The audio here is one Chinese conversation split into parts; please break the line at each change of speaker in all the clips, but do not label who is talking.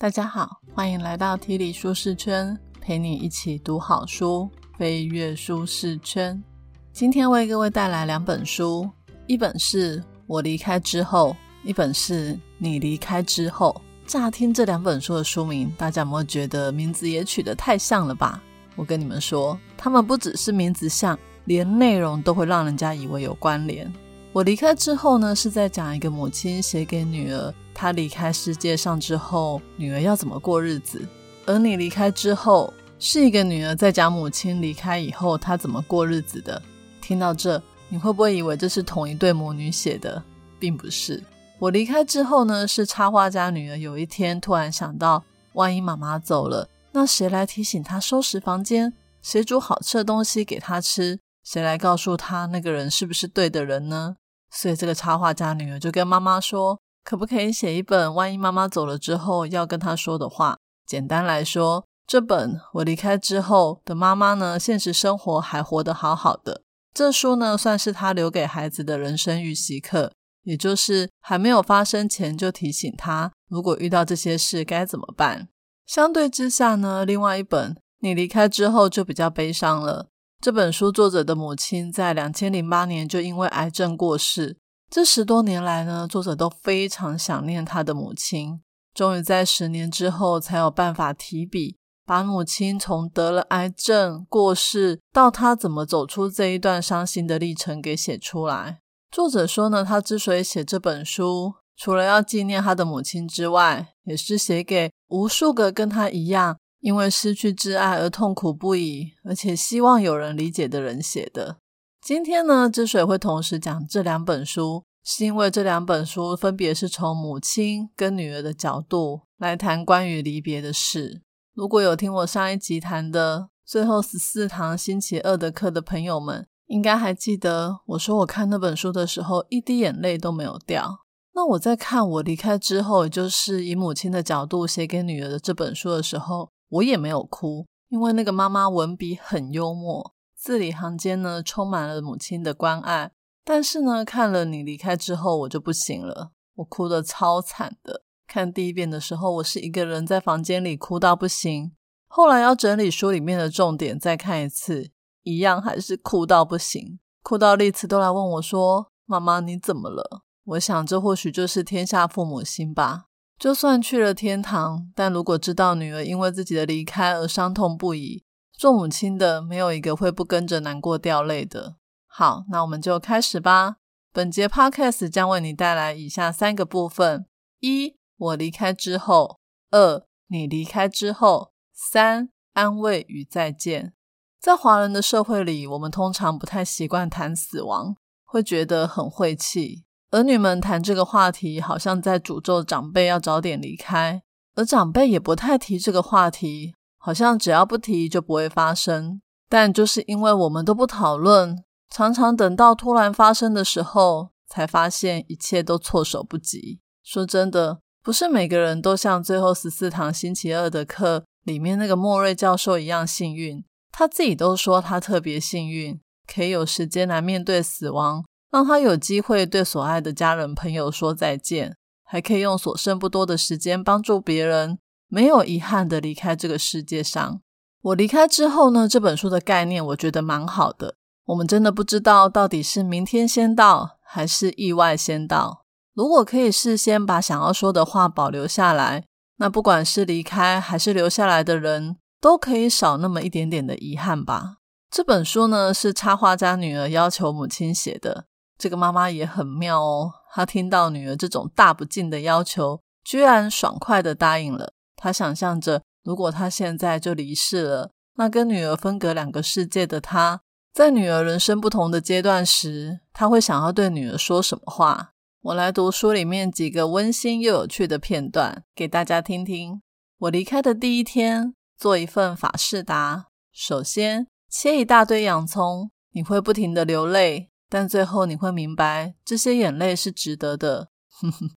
大家好，欢迎来到体理舒适圈，陪你一起读好书，飞跃舒适圈。今天为各位带来两本书，一本是我离开之后，一本是你离开之后。乍听这两本书的书名，大家有没有觉得名字也取得太像了吧？我跟你们说，他们不只是名字像，连内容都会让人家以为有关联。我离开之后呢，是在讲一个母亲写给女儿。他离开世界上之后，女儿要怎么过日子？而你离开之后，是一个女儿在讲母亲离开以后她怎么过日子的。听到这，你会不会以为这是同一对母女写的？并不是。我离开之后呢，是插画家女儿有一天突然想到，万一妈妈走了，那谁来提醒她收拾房间？谁煮好吃的东西给她吃？谁来告诉她那个人是不是对的人呢？所以这个插画家女儿就跟妈妈说。可不可以写一本万一妈妈走了之后要跟她说的话？简单来说，这本我离开之后的妈妈呢，现实生活还活得好好的。这书呢，算是她留给孩子的人生预习课，也就是还没有发生前就提醒他，如果遇到这些事该怎么办。相对之下呢，另外一本你离开之后就比较悲伤了。这本书作者的母亲在两千零八年就因为癌症过世。这十多年来呢，作者都非常想念他的母亲。终于在十年之后，才有办法提笔，把母亲从得了癌症过世到他怎么走出这一段伤心的历程给写出来。作者说呢，他之所以写这本书，除了要纪念他的母亲之外，也是写给无数个跟他一样因为失去挚爱而痛苦不已，而且希望有人理解的人写的。今天呢，之所以会同时讲这两本书，是因为这两本书分别是从母亲跟女儿的角度来谈关于离别的事。如果有听我上一集谈的最后十四堂星期二的课的朋友们，应该还记得我说我看那本书的时候一滴眼泪都没有掉。那我在看我离开之后，也就是以母亲的角度写给女儿的这本书的时候，我也没有哭，因为那个妈妈文笔很幽默。字里行间呢，充满了母亲的关爱。但是呢，看了你离开之后，我就不行了，我哭得超惨的。看第一遍的时候，我是一个人在房间里哭到不行。后来要整理书里面的重点，再看一次，一样还是哭到不行，哭到丽慈都来问我说：“妈妈，你怎么了？”我想，这或许就是天下父母心吧。就算去了天堂，但如果知道女儿因为自己的离开而伤痛不已。做母亲的没有一个会不跟着难过掉泪的。好，那我们就开始吧。本节 podcast 将为你带来以下三个部分：一、我离开之后；二、你离开之后；三、安慰与再见。在华人的社会里，我们通常不太习惯谈死亡，会觉得很晦气。儿女们谈这个话题，好像在诅咒长辈要早点离开，而长辈也不太提这个话题。好像只要不提就不会发生，但就是因为我们都不讨论，常常等到突然发生的时候，才发现一切都措手不及。说真的，不是每个人都像最后十四堂星期二的课里面那个莫瑞教授一样幸运，他自己都说他特别幸运，可以有时间来面对死亡，让他有机会对所爱的家人朋友说再见，还可以用所剩不多的时间帮助别人。没有遗憾的离开这个世界上。我离开之后呢？这本书的概念我觉得蛮好的。我们真的不知道到底是明天先到还是意外先到。如果可以事先把想要说的话保留下来，那不管是离开还是留下来的人，都可以少那么一点点的遗憾吧。这本书呢是插画家女儿要求母亲写的。这个妈妈也很妙哦，她听到女儿这种大不敬的要求，居然爽快的答应了。他想象着，如果他现在就离世了，那跟女儿分隔两个世界的他，在女儿人生不同的阶段时，他会想要对女儿说什么话？我来读书里面几个温馨又有趣的片段给大家听听。我离开的第一天，做一份法式达。首先切一大堆洋葱，你会不停的流泪，但最后你会明白，这些眼泪是值得的。哼 哼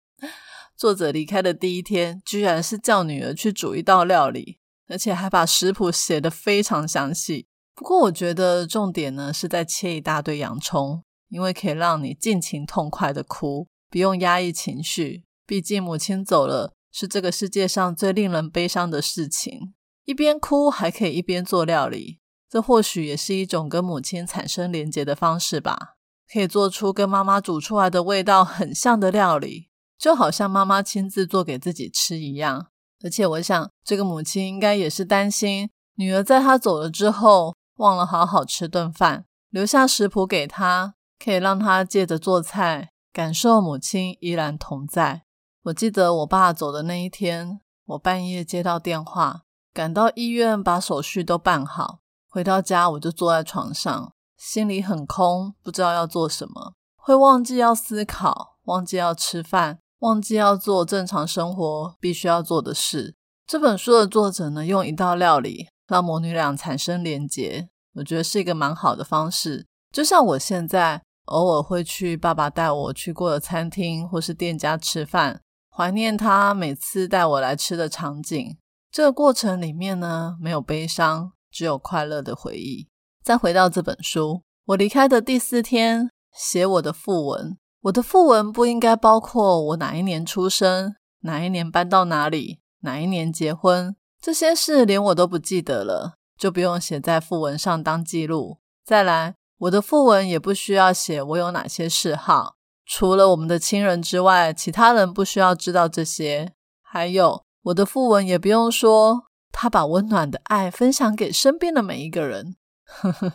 作者离开的第一天，居然是叫女儿去煮一道料理，而且还把食谱写得非常详细。不过，我觉得重点呢是在切一大堆洋葱，因为可以让你尽情痛快的哭，不用压抑情绪。毕竟母亲走了，是这个世界上最令人悲伤的事情。一边哭还可以一边做料理，这或许也是一种跟母亲产生连结的方式吧。可以做出跟妈妈煮出来的味道很像的料理，就好像妈妈亲自做给自己吃一样。而且我想，这个母亲应该也是担心女儿在她走了之后，忘了好好吃顿饭，留下食谱给她，可以让她借着做菜，感受母亲依然同在。我记得我爸走的那一天，我半夜接到电话，赶到医院把手续都办好，回到家我就坐在床上，心里很空，不知道要做什么，会忘记要思考，忘记要吃饭。忘记要做正常生活必须要做的事。这本书的作者呢，用一道料理让母女俩产生连结，我觉得是一个蛮好的方式。就像我现在偶尔会去爸爸带我去过的餐厅或是店家吃饭，怀念他每次带我来吃的场景。这个过程里面呢，没有悲伤，只有快乐的回忆。再回到这本书，我离开的第四天，写我的副文。我的副文不应该包括我哪一年出生，哪一年搬到哪里，哪一年结婚这些事，连我都不记得了，就不用写在副文上当记录。再来，我的副文也不需要写我有哪些嗜好，除了我们的亲人之外，其他人不需要知道这些。还有，我的副文也不用说他把温暖的爱分享给身边的每一个人。呵呵，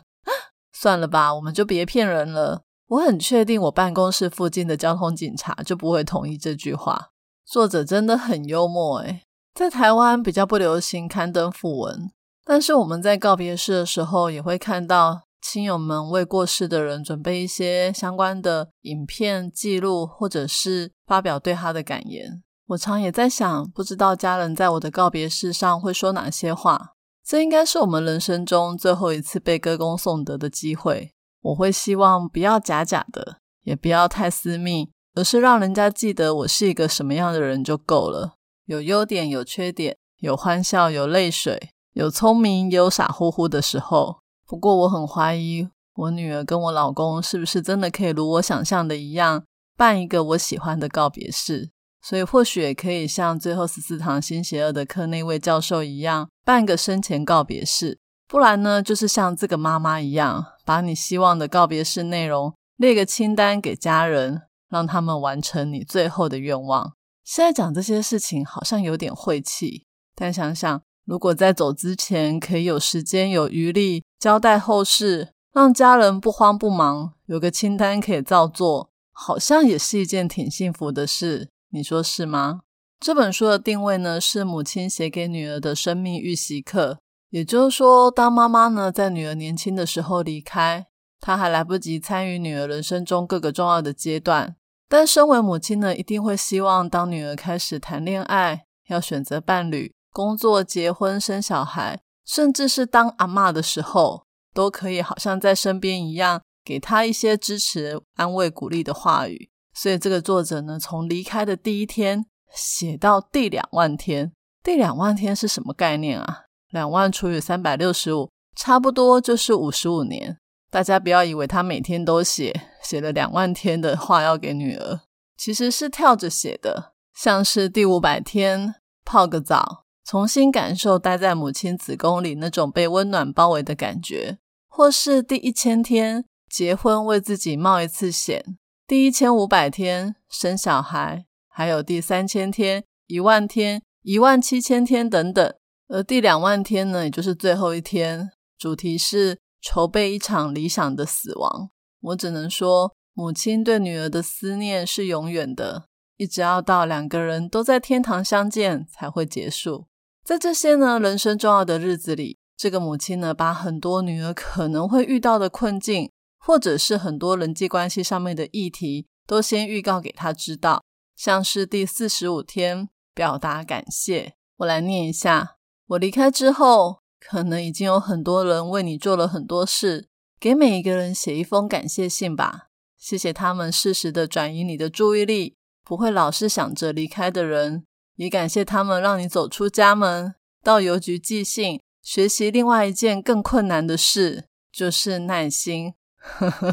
算了吧，我们就别骗人了。我很确定，我办公室附近的交通警察就不会同意这句话。作者真的很幽默诶，在台湾比较不流行刊登讣文，但是我们在告别式的时候也会看到亲友们为过世的人准备一些相关的影片记录，或者是发表对他的感言。我常也在想，不知道家人在我的告别式上会说哪些话。这应该是我们人生中最后一次被歌功颂德的机会。我会希望不要假假的，也不要太私密，而是让人家记得我是一个什么样的人就够了。有优点，有缺点，有欢笑，有泪水，有聪明，也有傻乎乎的时候。不过我很怀疑，我女儿跟我老公是不是真的可以如我想象的一样，办一个我喜欢的告别式。所以或许也可以像最后十四堂新邪恶的课那位教授一样，办个生前告别式。不然呢，就是像这个妈妈一样，把你希望的告别式内容列个清单给家人，让他们完成你最后的愿望。现在讲这些事情好像有点晦气，但想想，如果在走之前可以有时间、有余力交代后事，让家人不慌不忙，有个清单可以照做，好像也是一件挺幸福的事。你说是吗？这本书的定位呢，是母亲写给女儿的生命预习课。也就是说，当妈妈呢在女儿年轻的时候离开，她还来不及参与女儿人生中各个重要的阶段。但身为母亲呢，一定会希望当女儿开始谈恋爱、要选择伴侣、工作、结婚、生小孩，甚至是当阿妈的时候，都可以好像在身边一样，给她一些支持、安慰、鼓励的话语。所以，这个作者呢，从离开的第一天写到第两万天，第两万天是什么概念啊？两万除以三百六十五，差不多就是五十五年。大家不要以为他每天都写，写了两万天的话要给女儿，其实是跳着写的。像是第五百天泡个澡，重新感受待在母亲子宫里那种被温暖包围的感觉；或是第一千天结婚，为自己冒一次险；第一千五百天生小孩，还有第三千天、一万天、一万七千天等等。而第两万天呢，也就是最后一天，主题是筹备一场理想的死亡。我只能说，母亲对女儿的思念是永远的，一直要到两个人都在天堂相见才会结束。在这些呢人生重要的日子里，这个母亲呢，把很多女儿可能会遇到的困境，或者是很多人际关系上面的议题，都先预告给她知道。像是第四十五天，表达感谢，我来念一下。我离开之后，可能已经有很多人为你做了很多事，给每一个人写一封感谢信吧。谢谢他们适时的转移你的注意力，不会老是想着离开的人。也感谢他们让你走出家门，到邮局寄信，学习另外一件更困难的事，就是耐心。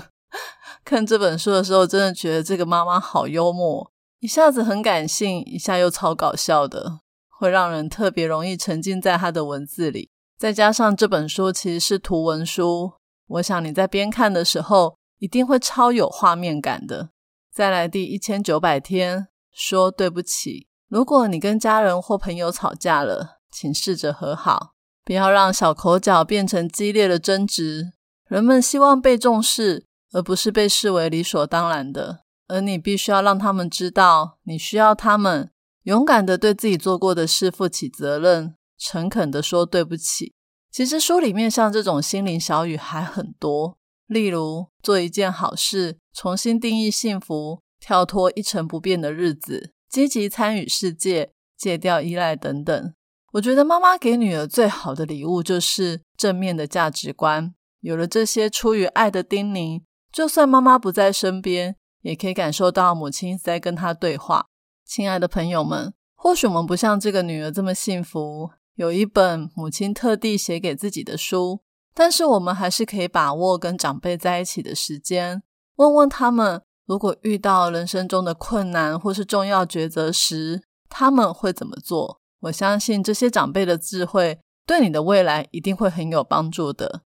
看这本书的时候，真的觉得这个妈妈好幽默。一下子很感性，一下又超搞笑的，会让人特别容易沉浸在他的文字里。再加上这本书其实是图文书，我想你在边看的时候一定会超有画面感的。再来第一千九百天，说对不起。如果你跟家人或朋友吵架了，请试着和好，不要让小口角变成激烈的争执。人们希望被重视，而不是被视为理所当然的。而你必须要让他们知道，你需要他们勇敢的对自己做过的事负起责任，诚恳的说对不起。其实书里面像这种心灵小语还很多，例如做一件好事，重新定义幸福，跳脱一成不变的日子，积极参与世界，戒掉依赖等等。我觉得妈妈给女儿最好的礼物就是正面的价值观。有了这些出于爱的叮咛，就算妈妈不在身边。也可以感受到母亲在跟她对话。亲爱的朋友们，或许我们不像这个女儿这么幸福，有一本母亲特地写给自己的书，但是我们还是可以把握跟长辈在一起的时间，问问他们，如果遇到人生中的困难或是重要抉择时，他们会怎么做？我相信这些长辈的智慧对你的未来一定会很有帮助的。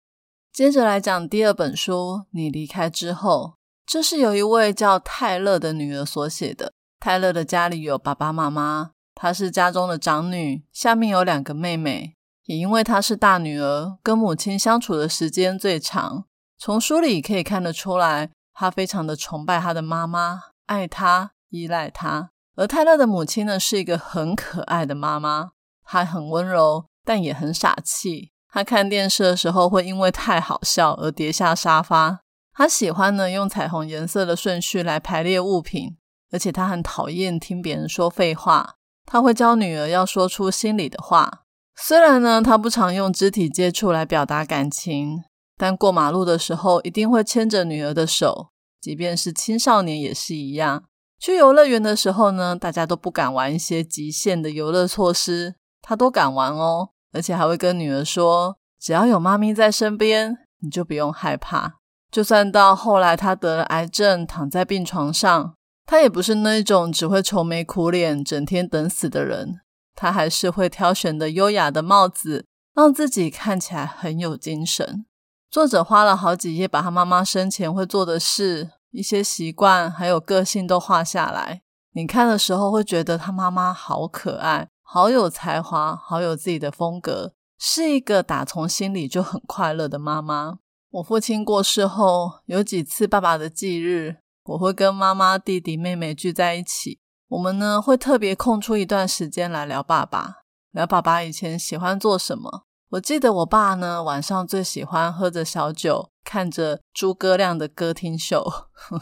接着来讲第二本书，你离开之后。这是由一位叫泰勒的女儿所写的。泰勒的家里有爸爸妈妈，她是家中的长女，下面有两个妹妹。也因为她是大女儿，跟母亲相处的时间最长。从书里可以看得出来，她非常的崇拜她的妈妈，爱她，依赖她。而泰勒的母亲呢，是一个很可爱的妈妈，她很温柔，但也很傻气。她看电视的时候，会因为太好笑而跌下沙发。她喜欢呢用彩虹颜色的顺序来排列物品，而且他很讨厌听别人说废话。他会教女儿要说出心里的话。虽然呢他不常用肢体接触来表达感情，但过马路的时候一定会牵着女儿的手。即便是青少年也是一样。去游乐园的时候呢，大家都不敢玩一些极限的游乐措施，他都敢玩哦，而且还会跟女儿说：“只要有妈咪在身边，你就不用害怕。”就算到后来他得了癌症，躺在病床上，他也不是那种只会愁眉苦脸、整天等死的人。他还是会挑选的优雅的帽子，让自己看起来很有精神。作者花了好几页，把他妈妈生前会做的事、一些习惯还有个性都画下来。你看的时候会觉得他妈妈好可爱，好有才华，好有自己的风格，是一个打从心里就很快乐的妈妈。我父亲过世后，有几次爸爸的忌日，我会跟妈妈、弟弟、妹妹聚在一起。我们呢会特别空出一段时间来聊爸爸，聊爸爸以前喜欢做什么。我记得我爸呢晚上最喜欢喝着小酒，看着诸葛亮的歌厅秀，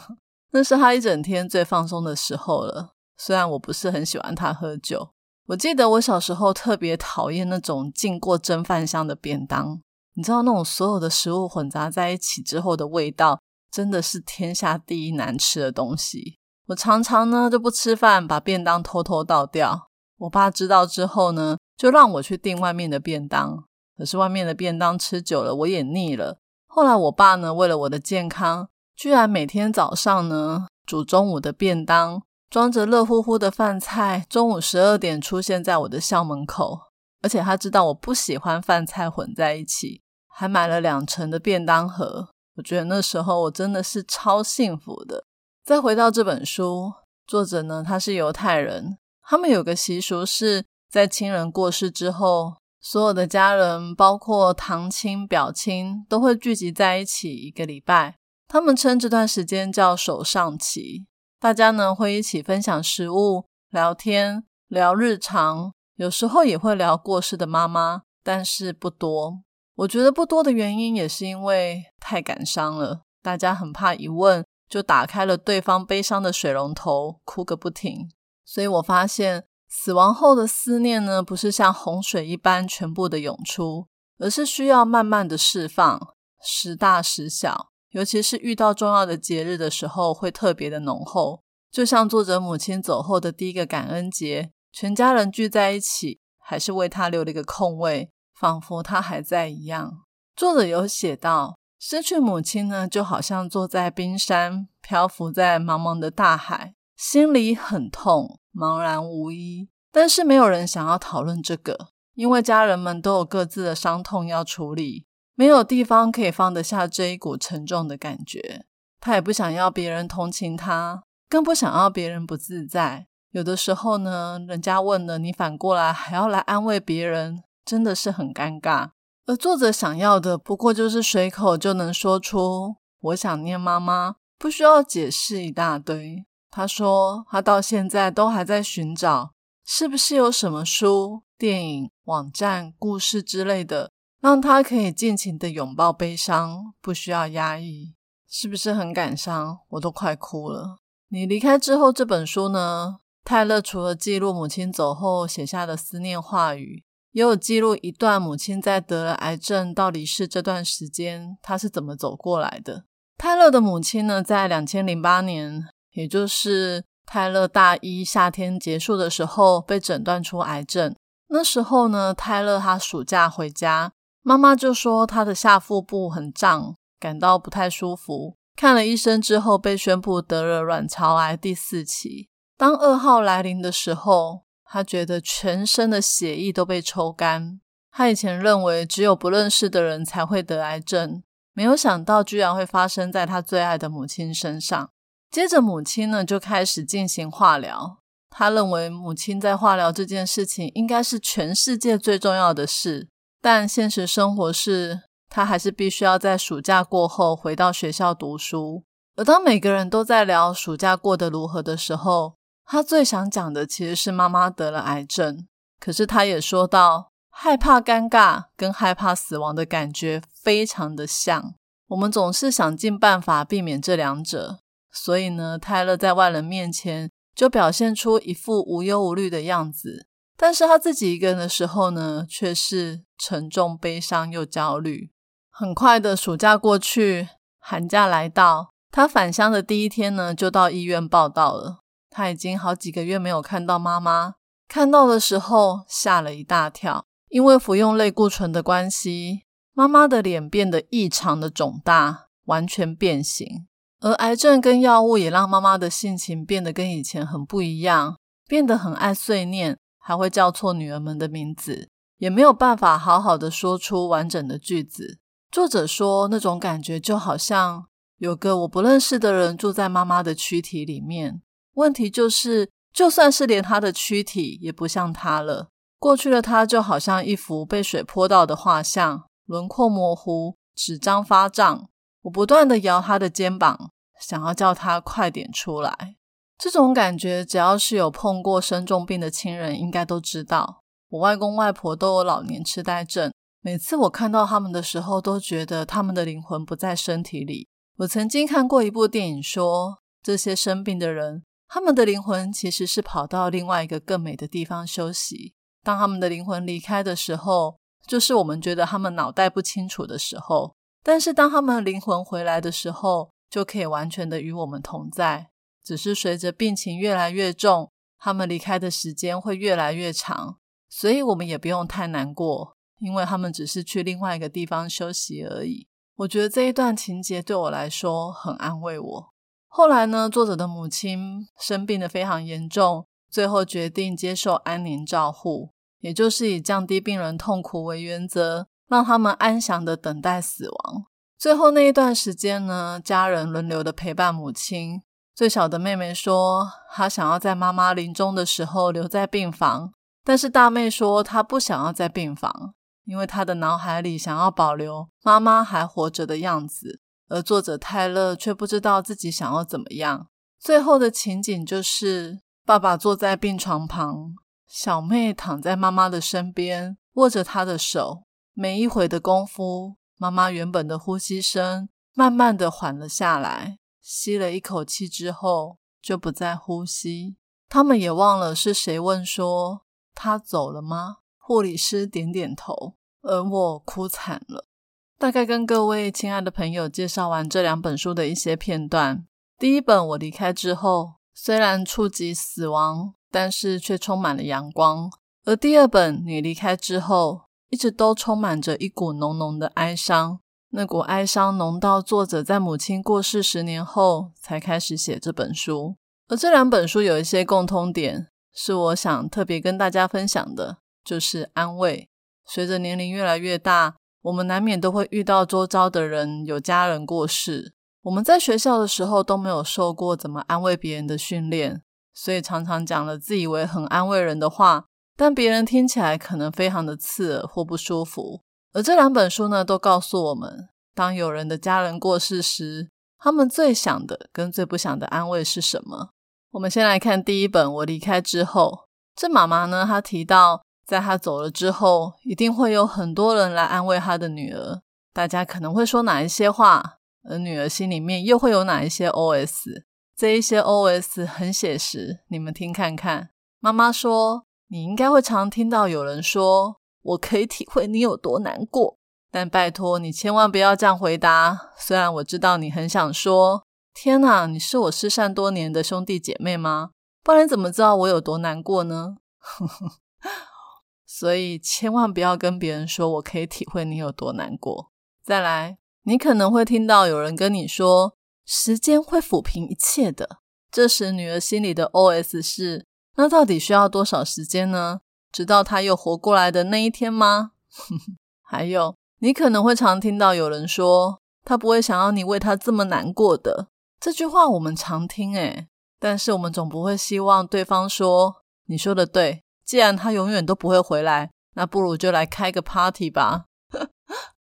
那是他一整天最放松的时候了。虽然我不是很喜欢他喝酒，我记得我小时候特别讨厌那种进过蒸饭香的便当。你知道那种所有的食物混杂在一起之后的味道，真的是天下第一难吃的东西。我常常呢就不吃饭，把便当偷偷倒掉。我爸知道之后呢，就让我去订外面的便当。可是外面的便当吃久了，我也腻了。后来我爸呢，为了我的健康，居然每天早上呢煮中午的便当，装着热乎乎的饭菜，中午十二点出现在我的校门口。而且他知道我不喜欢饭菜混在一起。还买了两层的便当盒，我觉得那时候我真的是超幸福的。再回到这本书，作者呢他是犹太人，他们有个习俗是在亲人过世之后，所有的家人，包括堂亲、表亲，都会聚集在一起一个礼拜。他们称这段时间叫守上期，大家呢会一起分享食物、聊天、聊日常，有时候也会聊过世的妈妈，但是不多。我觉得不多的原因也是因为太感伤了，大家很怕一问就打开了对方悲伤的水龙头，哭个不停。所以我发现死亡后的思念呢，不是像洪水一般全部的涌出，而是需要慢慢的释放，时大时小。尤其是遇到重要的节日的时候，会特别的浓厚。就像作者母亲走后的第一个感恩节，全家人聚在一起，还是为他留了一个空位。仿佛他还在一样。作者有写到，失去母亲呢，就好像坐在冰山，漂浮在茫茫的大海。心里很痛，茫然无依。但是没有人想要讨论这个，因为家人们都有各自的伤痛要处理，没有地方可以放得下这一股沉重的感觉。他也不想要别人同情他，更不想要别人不自在。有的时候呢，人家问了，你反过来还要来安慰别人，真的是很尴尬。而作者想要的，不过就是随口就能说出“我想念妈妈”，不需要解释一大堆。他说，他到现在都还在寻找。是不是有什么书、电影、网站、故事之类的，让他可以尽情的拥抱悲伤，不需要压抑？是不是很感伤？我都快哭了。你离开之后，这本书呢？泰勒除了记录母亲走后写下的思念话语，也有记录一段母亲在得了癌症到离世这段时间，他是怎么走过来的。泰勒的母亲呢，在两千零八年，也就是。泰勒大一夏天结束的时候被诊断出癌症。那时候呢，泰勒他暑假回家，妈妈就说他的下腹部很胀，感到不太舒服。看了医生之后，被宣布得了卵巢癌第四期。当噩耗来临的时候，他觉得全身的血液都被抽干。他以前认为只有不认识的人才会得癌症，没有想到居然会发生在他最爱的母亲身上。接着，母亲呢就开始进行化疗。他认为母亲在化疗这件事情应该是全世界最重要的事，但现实生活是，他还是必须要在暑假过后回到学校读书。而当每个人都在聊暑假过得如何的时候，他最想讲的其实是妈妈得了癌症。可是他也说到，害怕尴尬跟害怕死亡的感觉非常的像，我们总是想尽办法避免这两者。所以呢，泰勒在外人面前就表现出一副无忧无虑的样子，但是他自己一个人的时候呢，却是沉重、悲伤又焦虑。很快的暑假过去，寒假来到，他返乡的第一天呢，就到医院报道了。他已经好几个月没有看到妈妈，看到的时候吓了一大跳，因为服用类固醇的关系，妈妈的脸变得异常的肿大，完全变形。而癌症跟药物也让妈妈的性情变得跟以前很不一样，变得很爱碎念，还会叫错女儿们的名字，也没有办法好好的说出完整的句子。作者说，那种感觉就好像有个我不认识的人住在妈妈的躯体里面。问题就是，就算是连他的躯体也不像他了。过去的他就好像一幅被水泼到的画像，轮廓模糊，纸张发胀。我不断的摇他的肩膀。想要叫他快点出来，这种感觉，只要是有碰过生重病的亲人，应该都知道。我外公外婆都有老年痴呆症，每次我看到他们的时候，都觉得他们的灵魂不在身体里。我曾经看过一部电影，说这些生病的人，他们的灵魂其实是跑到另外一个更美的地方休息。当他们的灵魂离开的时候，就是我们觉得他们脑袋不清楚的时候。但是当他们的灵魂回来的时候，就可以完全的与我们同在，只是随着病情越来越重，他们离开的时间会越来越长，所以我们也不用太难过，因为他们只是去另外一个地方休息而已。我觉得这一段情节对我来说很安慰我。后来呢，作者的母亲生病的非常严重，最后决定接受安宁照护，也就是以降低病人痛苦为原则，让他们安详的等待死亡。最后那一段时间呢，家人轮流的陪伴母亲。最小的妹妹说，她想要在妈妈临终的时候留在病房，但是大妹说她不想要在病房，因为她的脑海里想要保留妈妈还活着的样子。而作者泰勒却不知道自己想要怎么样。最后的情景就是，爸爸坐在病床旁，小妹躺在妈妈的身边，握着她的手，没一会的功夫。妈妈原本的呼吸声慢慢的缓了下来，吸了一口气之后就不再呼吸。他们也忘了是谁问说他走了吗？护理师点点头，而我哭惨了。大概跟各位亲爱的朋友介绍完这两本书的一些片段。第一本我离开之后，虽然触及死亡，但是却充满了阳光。而第二本你离开之后。一直都充满着一股浓浓的哀伤，那股哀伤浓到作者在母亲过世十年后才开始写这本书。而这两本书有一些共通点，是我想特别跟大家分享的，就是安慰。随着年龄越来越大，我们难免都会遇到周遭的人有家人过世。我们在学校的时候都没有受过怎么安慰别人的训练，所以常常讲了自以为很安慰人的话，但别人听起来可能非常的刺耳或不舒服。而这两本书呢，都告诉我们，当有人的家人过世时，他们最想的跟最不想的安慰是什么？我们先来看第一本。我离开之后，这妈妈呢，她提到，在他走了之后，一定会有很多人来安慰他的女儿。大家可能会说哪一些话，而女儿心里面又会有哪一些 OS？这一些 OS 很写实，你们听看看。妈妈说：“你应该会常听到有人说，我可以体会你有多难过，但拜托你千万不要这样回答。虽然我知道你很想说。”天哪，你是我失散多年的兄弟姐妹吗？不然怎么知道我有多难过呢？所以千万不要跟别人说我可以体会你有多难过。再来，你可能会听到有人跟你说时间会抚平一切的。这时女儿心里的 OS 是：那到底需要多少时间呢？直到他又活过来的那一天吗？还有，你可能会常听到有人说他不会想要你为他这么难过的。这句话我们常听诶，但是我们总不会希望对方说：“你说的对，既然他永远都不会回来，那不如就来开个 party 吧。”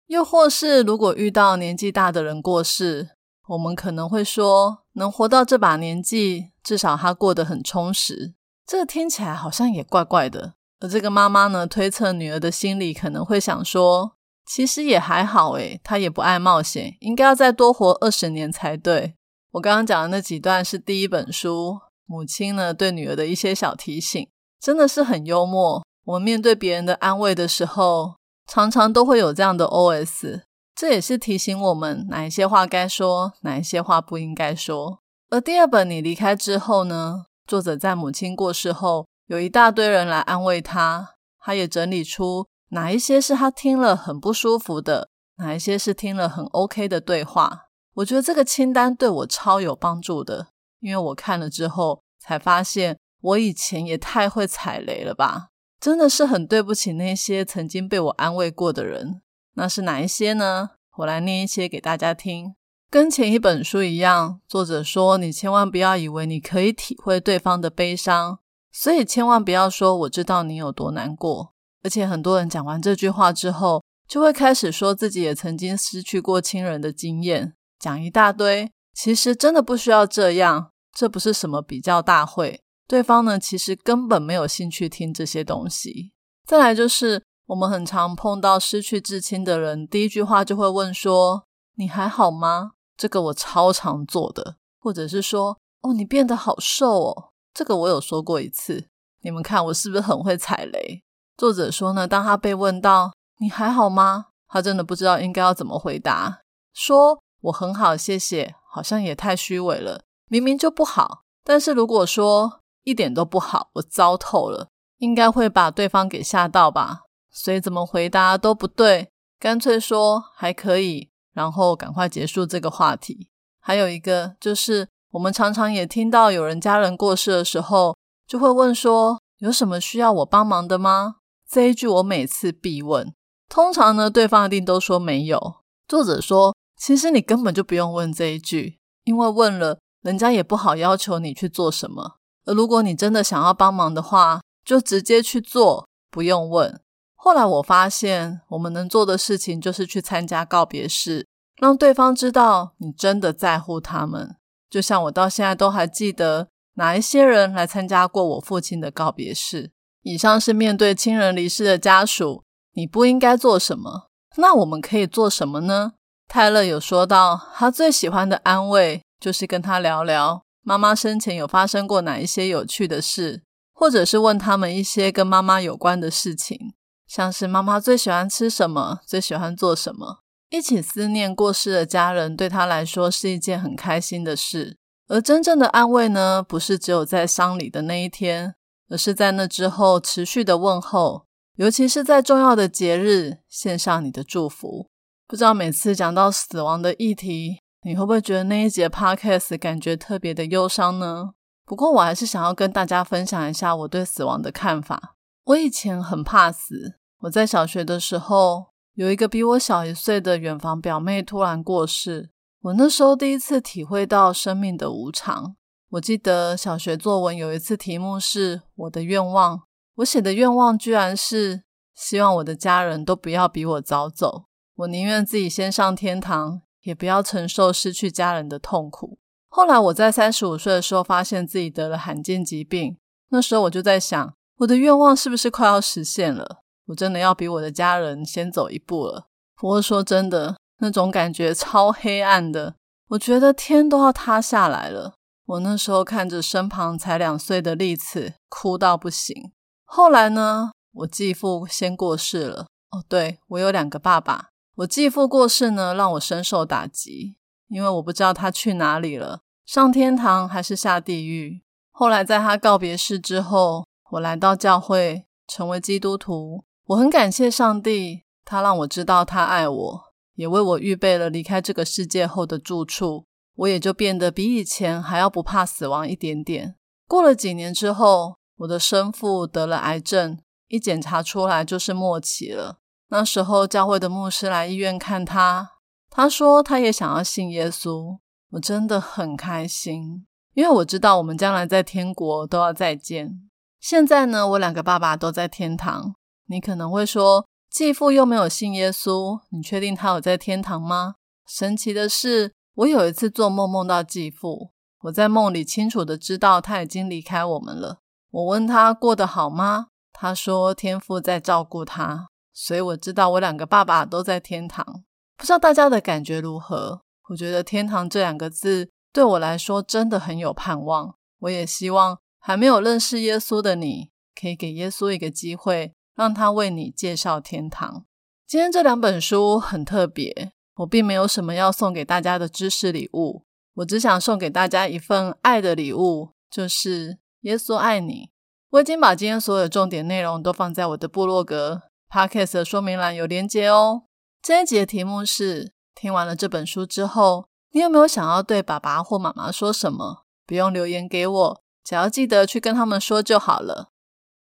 又或是如果遇到年纪大的人过世，我们可能会说：“能活到这把年纪，至少他过得很充实。”这听起来好像也怪怪的。而这个妈妈呢，推测女儿的心里可能会想说：“其实也还好诶，她也不爱冒险，应该要再多活二十年才对。”我刚刚讲的那几段是第一本书，母亲呢对女儿的一些小提醒，真的是很幽默。我们面对别人的安慰的时候，常常都会有这样的 OS，这也是提醒我们哪一些话该说，哪一些话不应该说。而第二本你离开之后呢，作者在母亲过世后，有一大堆人来安慰他，他也整理出哪一些是他听了很不舒服的，哪一些是听了很 OK 的对话。我觉得这个清单对我超有帮助的，因为我看了之后才发现，我以前也太会踩雷了吧！真的是很对不起那些曾经被我安慰过的人。那是哪一些呢？我来念一些给大家听。跟前一本书一样，作者说你千万不要以为你可以体会对方的悲伤，所以千万不要说我知道你有多难过。而且很多人讲完这句话之后，就会开始说自己也曾经失去过亲人的经验。讲一大堆，其实真的不需要这样。这不是什么比较大会，对方呢其实根本没有兴趣听这些东西。再来就是，我们很常碰到失去至亲的人，第一句话就会问说：“你还好吗？”这个我超常做的，或者是说：“哦，你变得好瘦哦。”这个我有说过一次。你们看我是不是很会踩雷？作者说呢，当他被问到“你还好吗”，他真的不知道应该要怎么回答，说。我很好，谢谢。好像也太虚伪了，明明就不好。但是如果说一点都不好，我糟透了，应该会把对方给吓到吧？所以怎么回答都不对，干脆说还可以，然后赶快结束这个话题。还有一个就是，我们常常也听到有人家人过世的时候，就会问说有什么需要我帮忙的吗？这一句我每次必问，通常呢对方一定都说没有。作者说。其实你根本就不用问这一句，因为问了，人家也不好要求你去做什么。而如果你真的想要帮忙的话，就直接去做，不用问。后来我发现，我们能做的事情就是去参加告别式，让对方知道你真的在乎他们。就像我到现在都还记得哪一些人来参加过我父亲的告别式。以上是面对亲人离世的家属，你不应该做什么。那我们可以做什么呢？泰勒有说到，他最喜欢的安慰就是跟他聊聊妈妈生前有发生过哪一些有趣的事，或者是问他们一些跟妈妈有关的事情，像是妈妈最喜欢吃什么，最喜欢做什么。一起思念过世的家人，对他来说是一件很开心的事。而真正的安慰呢，不是只有在丧礼的那一天，而是在那之后持续的问候，尤其是在重要的节日，献上你的祝福。不知道每次讲到死亡的议题，你会不会觉得那一节 podcast 感觉特别的忧伤呢？不过我还是想要跟大家分享一下我对死亡的看法。我以前很怕死。我在小学的时候，有一个比我小一岁的远房表妹突然过世，我那时候第一次体会到生命的无常。我记得小学作文有一次题目是我的愿望，我写的愿望居然是希望我的家人都不要比我早走，我宁愿自己先上天堂，也不要承受失去家人的痛苦。后来我在三十五岁的时候，发现自己得了罕见疾病。那时候我就在想，我的愿望是不是快要实现了？我真的要比我的家人先走一步了。不过说真的，那种感觉超黑暗的，我觉得天都要塌下来了。我那时候看着身旁才两岁的丽子，哭到不行。后来呢，我继父先过世了。哦，对我有两个爸爸，我继父过世呢，让我深受打击。因为我不知道他去哪里了，上天堂还是下地狱。后来在他告别式之后，我来到教会，成为基督徒。我很感谢上帝，他让我知道他爱我，也为我预备了离开这个世界后的住处。我也就变得比以前还要不怕死亡一点点。过了几年之后，我的生父得了癌症，一检查出来就是末期了。那时候教会的牧师来医院看他。他说他也想要信耶稣，我真的很开心，因为我知道我们将来在天国都要再见。现在呢，我两个爸爸都在天堂。你可能会说，继父又没有信耶稣，你确定他有在天堂吗？神奇的是，我有一次做梦梦到继父，我在梦里清楚的知道他已经离开我们了。我问他过得好吗？他说天父在照顾他，所以我知道我两个爸爸都在天堂。不知道大家的感觉如何？我觉得“天堂”这两个字对我来说真的很有盼望。我也希望还没有认识耶稣的你，可以给耶稣一个机会，让他为你介绍天堂。今天这两本书很特别，我并没有什么要送给大家的知识礼物，我只想送给大家一份爱的礼物，就是耶稣爱你。我已经把今天所有重点内容都放在我的部落格 Podcast 的说明栏有连接哦。这一集的题目是：听完了这本书之后，你有没有想要对爸爸或妈妈说什么？不用留言给我，只要记得去跟他们说就好了。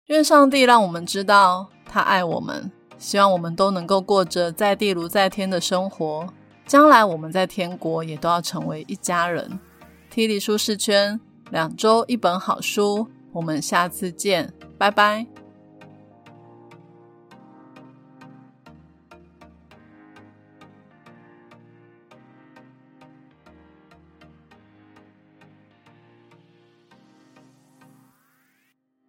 愿上帝让我们知道他爱我们，希望我们都能够过着在地如在天的生活。将来我们在天国也都要成为一家人。体力舒适圈，两周一本好书，我们下次见，拜拜。